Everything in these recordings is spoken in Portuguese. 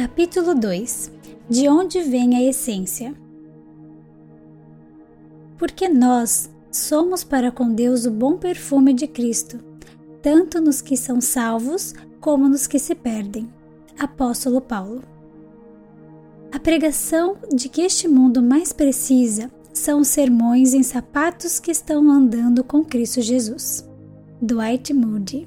Capítulo 2 De onde vem a essência? Porque nós somos para com Deus o bom perfume de Cristo, tanto nos que são salvos como nos que se perdem. Apóstolo Paulo. A pregação de que este mundo mais precisa são os sermões em sapatos que estão andando com Cristo Jesus. Dwight Moody.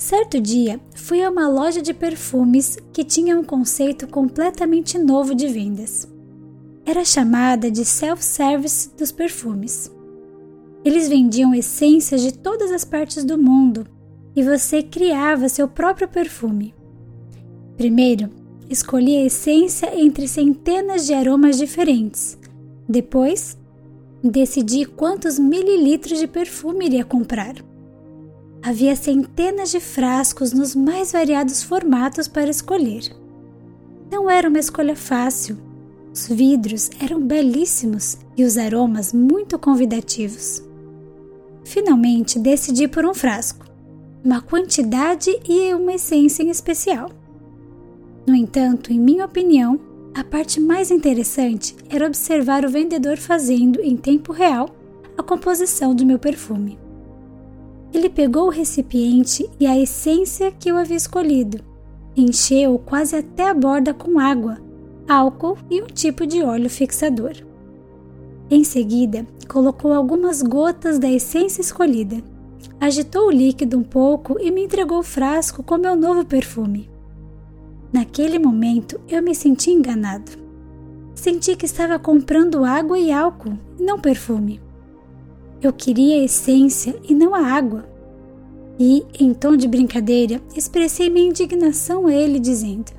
Certo dia, fui a uma loja de perfumes que tinha um conceito completamente novo de vendas. Era chamada de self-service dos perfumes. Eles vendiam essências de todas as partes do mundo e você criava seu próprio perfume. Primeiro, escolhi a essência entre centenas de aromas diferentes depois, decidi quantos mililitros de perfume iria comprar. Havia centenas de frascos nos mais variados formatos para escolher. Não era uma escolha fácil. Os vidros eram belíssimos e os aromas muito convidativos. Finalmente decidi por um frasco, uma quantidade e uma essência em especial. No entanto, em minha opinião, a parte mais interessante era observar o vendedor fazendo, em tempo real, a composição do meu perfume. Ele pegou o recipiente e a essência que eu havia escolhido, encheu quase até a borda com água, álcool e um tipo de óleo fixador. Em seguida, colocou algumas gotas da essência escolhida, agitou o líquido um pouco e me entregou o frasco com meu novo perfume. Naquele momento eu me senti enganado. Senti que estava comprando água e álcool, não perfume. Eu queria a essência e não a água. E, em tom de brincadeira, expressei minha indignação a ele, dizendo: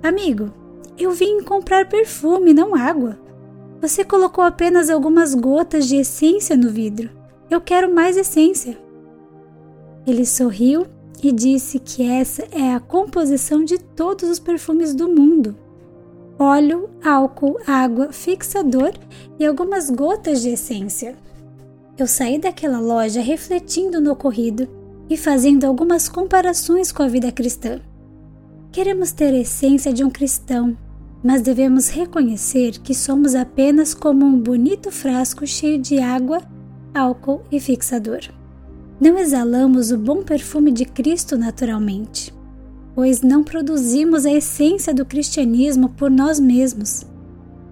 Amigo, eu vim comprar perfume, não água. Você colocou apenas algumas gotas de essência no vidro. Eu quero mais essência. Ele sorriu e disse que essa é a composição de todos os perfumes do mundo: óleo, álcool, água, fixador e algumas gotas de essência. Eu saí daquela loja refletindo no ocorrido e fazendo algumas comparações com a vida cristã. Queremos ter a essência de um cristão, mas devemos reconhecer que somos apenas como um bonito frasco cheio de água, álcool e fixador não exalamos o bom perfume de Cristo naturalmente, pois não produzimos a essência do cristianismo por nós mesmos.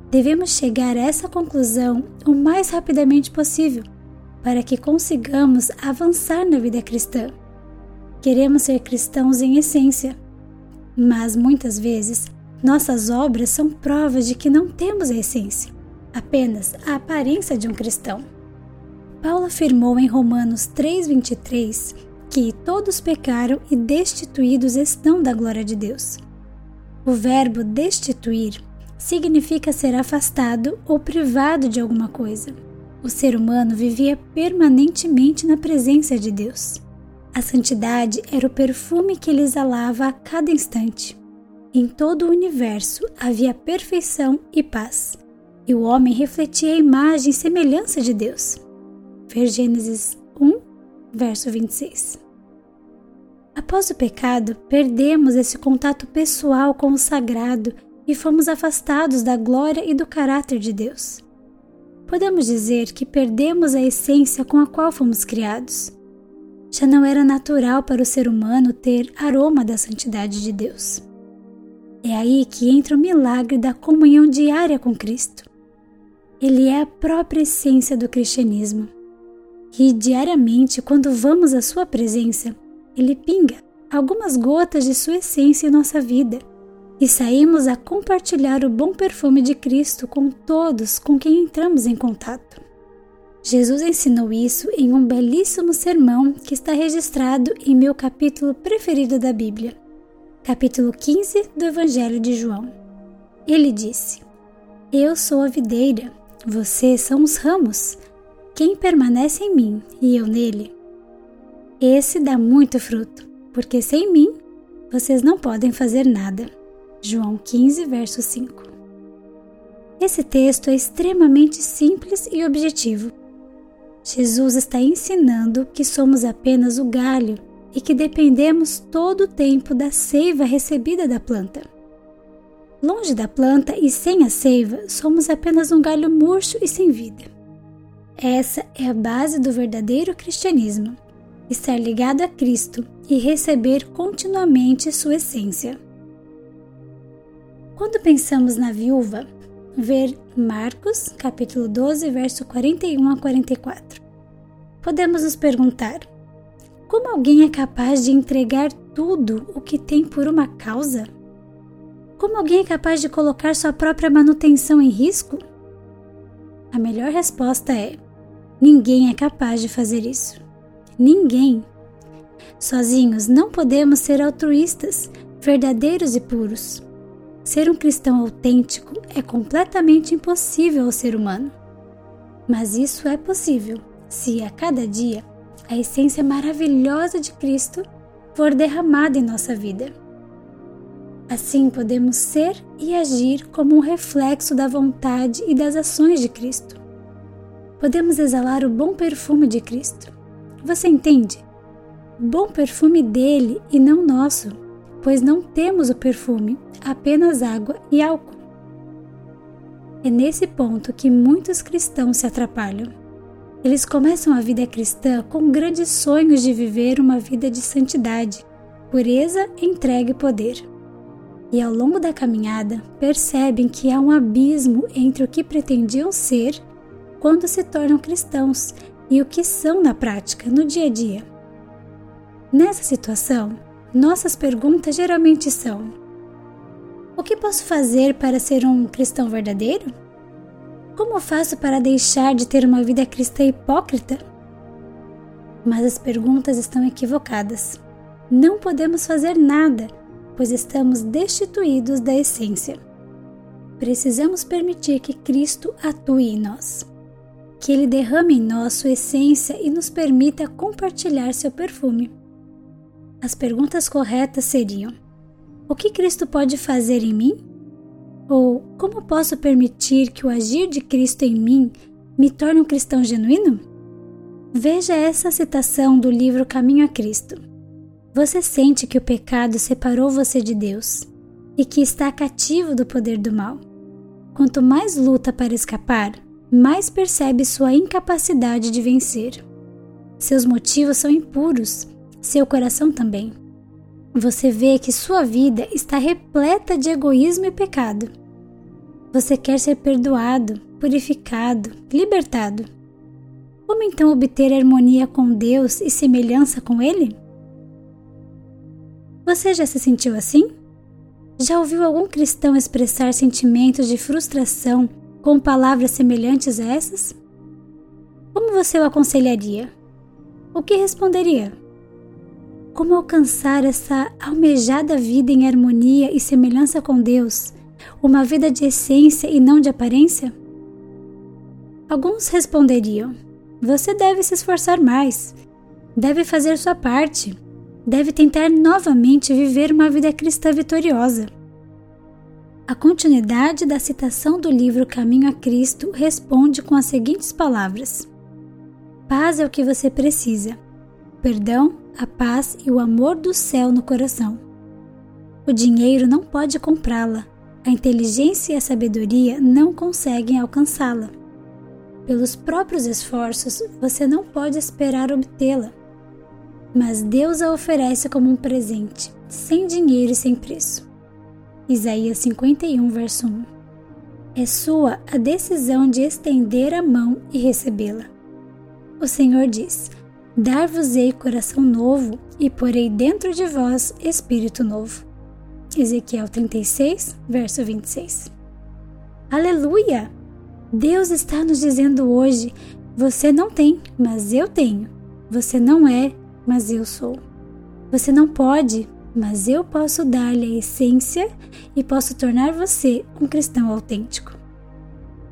Devemos chegar a essa conclusão o mais rapidamente possível para que consigamos avançar na vida cristã. Queremos ser cristãos em essência, mas muitas vezes nossas obras são provas de que não temos a essência, apenas a aparência de um cristão. Paulo afirmou em Romanos 3,23 que todos pecaram e destituídos estão da glória de Deus. O verbo destituir significa ser afastado ou privado de alguma coisa. O ser humano vivia permanentemente na presença de Deus. A santidade era o perfume que ele exalava a cada instante. Em todo o universo havia perfeição e paz, e o homem refletia a imagem e semelhança de Deus. Ver Gênesis 1, verso 26. Após o pecado, perdemos esse contato pessoal com o sagrado e fomos afastados da glória e do caráter de Deus. Podemos dizer que perdemos a essência com a qual fomos criados. Já não era natural para o ser humano ter aroma da santidade de Deus. É aí que entra o milagre da comunhão diária com Cristo. Ele é a própria essência do cristianismo e diariamente, quando vamos à Sua presença, Ele pinga algumas gotas de Sua essência em nossa vida e saímos a compartilhar o bom perfume de Cristo com todos com quem entramos em contato. Jesus ensinou isso em um belíssimo sermão que está registrado em meu capítulo preferido da Bíblia, capítulo 15 do Evangelho de João. Ele disse: Eu sou a videira, vocês são os ramos. Quem permanece em mim e eu nele, esse dá muito fruto, porque sem mim vocês não podem fazer nada. João 15, verso 5. Esse texto é extremamente simples e objetivo. Jesus está ensinando que somos apenas o galho e que dependemos todo o tempo da seiva recebida da planta. Longe da planta e sem a seiva, somos apenas um galho murcho e sem vida. Essa é a base do verdadeiro cristianismo estar ligado a Cristo e receber continuamente sua essência. Quando pensamos na viúva, ver Marcos, capítulo 12, verso 41 a 44. Podemos nos perguntar: como alguém é capaz de entregar tudo o que tem por uma causa? Como alguém é capaz de colocar sua própria manutenção em risco? A melhor resposta é: ninguém é capaz de fazer isso. Ninguém. Sozinhos não podemos ser altruístas, verdadeiros e puros. Ser um cristão autêntico é completamente impossível ao ser humano. Mas isso é possível se a cada dia a essência maravilhosa de Cristo for derramada em nossa vida. Assim podemos ser e agir como um reflexo da vontade e das ações de Cristo. Podemos exalar o bom perfume de Cristo você entende? Bom perfume dele e não nosso, pois não temos o perfume, apenas água e álcool. É nesse ponto que muitos cristãos se atrapalham. Eles começam a vida cristã com grandes sonhos de viver uma vida de santidade, pureza, entrega e poder. E ao longo da caminhada percebem que há um abismo entre o que pretendiam ser quando se tornam cristãos e o que são na prática, no dia a dia. Nessa situação, nossas perguntas geralmente são: O que posso fazer para ser um cristão verdadeiro? Como faço para deixar de ter uma vida cristã hipócrita? Mas as perguntas estão equivocadas. Não podemos fazer nada, pois estamos destituídos da essência. Precisamos permitir que Cristo atue em nós que Ele derrame em nós sua essência e nos permita compartilhar seu perfume. As perguntas corretas seriam: O que Cristo pode fazer em mim? Ou como posso permitir que o agir de Cristo em mim me torne um cristão genuíno? Veja essa citação do livro Caminho a Cristo. Você sente que o pecado separou você de Deus e que está cativo do poder do mal. Quanto mais luta para escapar, mais percebe sua incapacidade de vencer. Seus motivos são impuros, seu coração também. Você vê que sua vida está repleta de egoísmo e pecado. Você quer ser perdoado, purificado, libertado. Como então obter harmonia com Deus e semelhança com Ele? Você já se sentiu assim? Já ouviu algum cristão expressar sentimentos de frustração com palavras semelhantes a essas? Como você o aconselharia? O que responderia? Como alcançar essa almejada vida em harmonia e semelhança com Deus, uma vida de essência e não de aparência? Alguns responderiam: Você deve se esforçar mais, deve fazer sua parte, deve tentar novamente viver uma vida cristã vitoriosa. A continuidade da citação do livro Caminho a Cristo responde com as seguintes palavras: Paz é o que você precisa. Perdão, a paz e o amor do céu no coração. O dinheiro não pode comprá-la. A inteligência e a sabedoria não conseguem alcançá-la. Pelos próprios esforços, você não pode esperar obtê-la. Mas Deus a oferece como um presente, sem dinheiro e sem preço. Isaías 51, verso 1. É sua a decisão de estender a mão e recebê-la. O Senhor diz: Dar-vos-ei coração novo e porei dentro de vós espírito novo. Ezequiel 36, verso 26. Aleluia! Deus está nos dizendo hoje Você não tem, mas eu tenho. Você não é, mas eu sou. Você não pode, mas eu posso dar-lhe a essência e posso tornar você um cristão autêntico.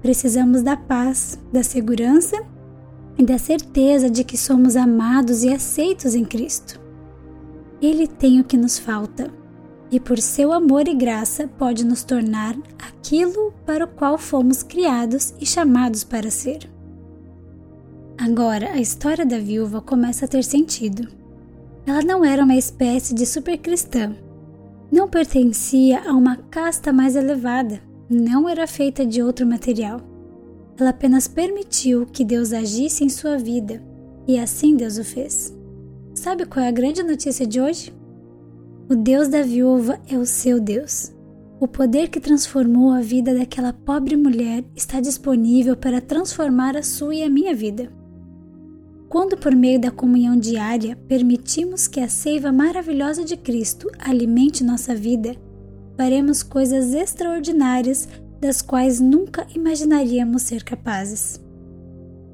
Precisamos da paz, da segurança e da certeza de que somos amados e aceitos em Cristo. Ele tem o que nos falta e, por seu amor e graça, pode nos tornar aquilo para o qual fomos criados e chamados para ser. Agora, a história da viúva começa a ter sentido. Ela não era uma espécie de supercristã. Não pertencia a uma casta mais elevada. Não era feita de outro material. Ela apenas permitiu que Deus agisse em sua vida, e assim Deus o fez. Sabe qual é a grande notícia de hoje? O Deus da viúva é o seu Deus. O poder que transformou a vida daquela pobre mulher está disponível para transformar a sua e a minha vida. Quando, por meio da comunhão diária, permitimos que a seiva maravilhosa de Cristo alimente nossa vida, faremos coisas extraordinárias das quais nunca imaginaríamos ser capazes.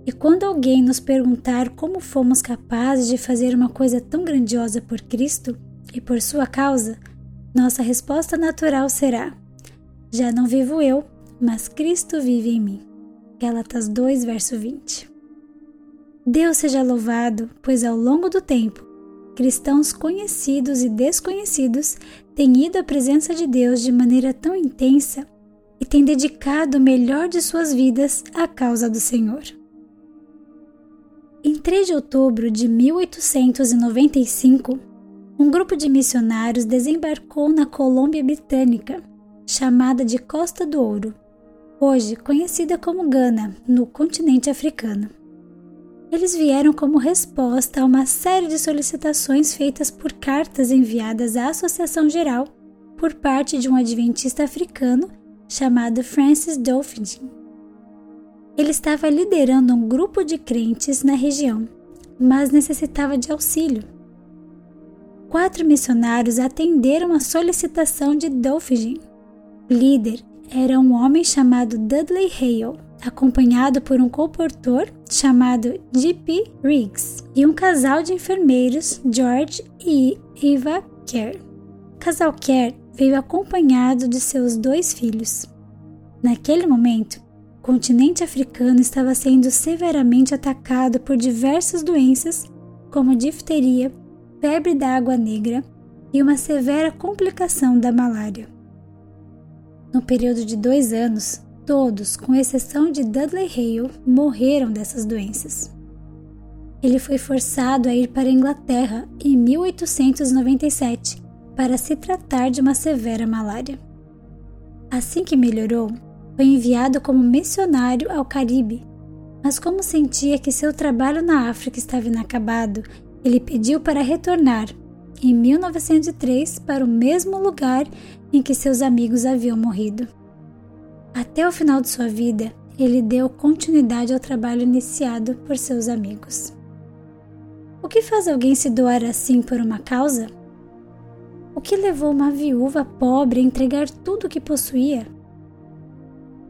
E quando alguém nos perguntar como fomos capazes de fazer uma coisa tão grandiosa por Cristo e por sua causa, nossa resposta natural será: Já não vivo eu, mas Cristo vive em mim. Gálatas 2, verso 20. Deus seja louvado, pois ao longo do tempo, cristãos conhecidos e desconhecidos têm ido à presença de Deus de maneira tão intensa têm dedicado o melhor de suas vidas à causa do Senhor. Em 3 de outubro de 1895, um grupo de missionários desembarcou na Colômbia Britânica, chamada de Costa do Ouro, hoje conhecida como Gana, no continente africano. Eles vieram como resposta a uma série de solicitações feitas por cartas enviadas à Associação Geral por parte de um adventista africano chamado Francis Dolphin. Ele estava liderando um grupo de crentes na região, mas necessitava de auxílio. Quatro missionários atenderam a solicitação de Dolphin. O líder era um homem chamado Dudley Hale acompanhado por um comportor chamado G.P. Riggs e um casal de enfermeiros, George e Eva Kerr. O casal Kerr veio acompanhado de seus dois filhos. Naquele momento, o continente africano estava sendo severamente atacado por diversas doenças, como difteria, febre da água negra e uma severa complicação da malária. No período de dois anos, Todos, com exceção de Dudley Hale, morreram dessas doenças. Ele foi forçado a ir para a Inglaterra em 1897 para se tratar de uma severa malária. Assim que melhorou, foi enviado como missionário ao Caribe, mas como sentia que seu trabalho na África estava inacabado, ele pediu para retornar em 1903 para o mesmo lugar em que seus amigos haviam morrido. Até o final de sua vida, ele deu continuidade ao trabalho iniciado por seus amigos. O que faz alguém se doar assim por uma causa? O que levou uma viúva pobre a entregar tudo o que possuía?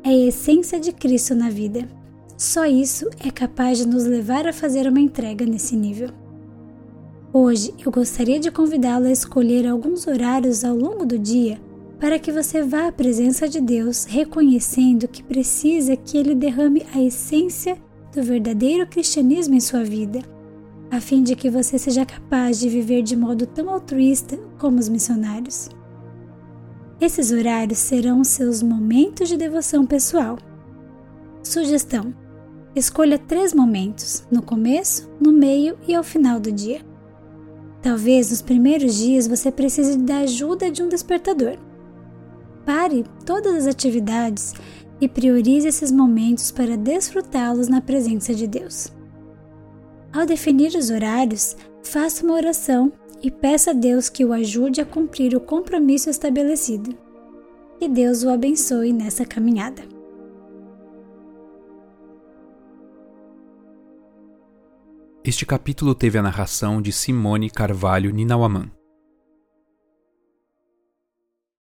É a essência de Cristo na vida. Só isso é capaz de nos levar a fazer uma entrega nesse nível. Hoje eu gostaria de convidá-lo a escolher alguns horários ao longo do dia para que você vá à presença de Deus reconhecendo que precisa que Ele derrame a essência do verdadeiro cristianismo em sua vida, a fim de que você seja capaz de viver de modo tão altruísta como os missionários. Esses horários serão seus momentos de devoção pessoal. Sugestão: escolha três momentos, no começo, no meio e ao final do dia. Talvez nos primeiros dias você precise da ajuda de um despertador. Pare todas as atividades e priorize esses momentos para desfrutá-los na presença de Deus. Ao definir os horários, faça uma oração e peça a Deus que o ajude a cumprir o compromisso estabelecido. Que Deus o abençoe nessa caminhada. Este capítulo teve a narração de Simone Carvalho Ninawaman.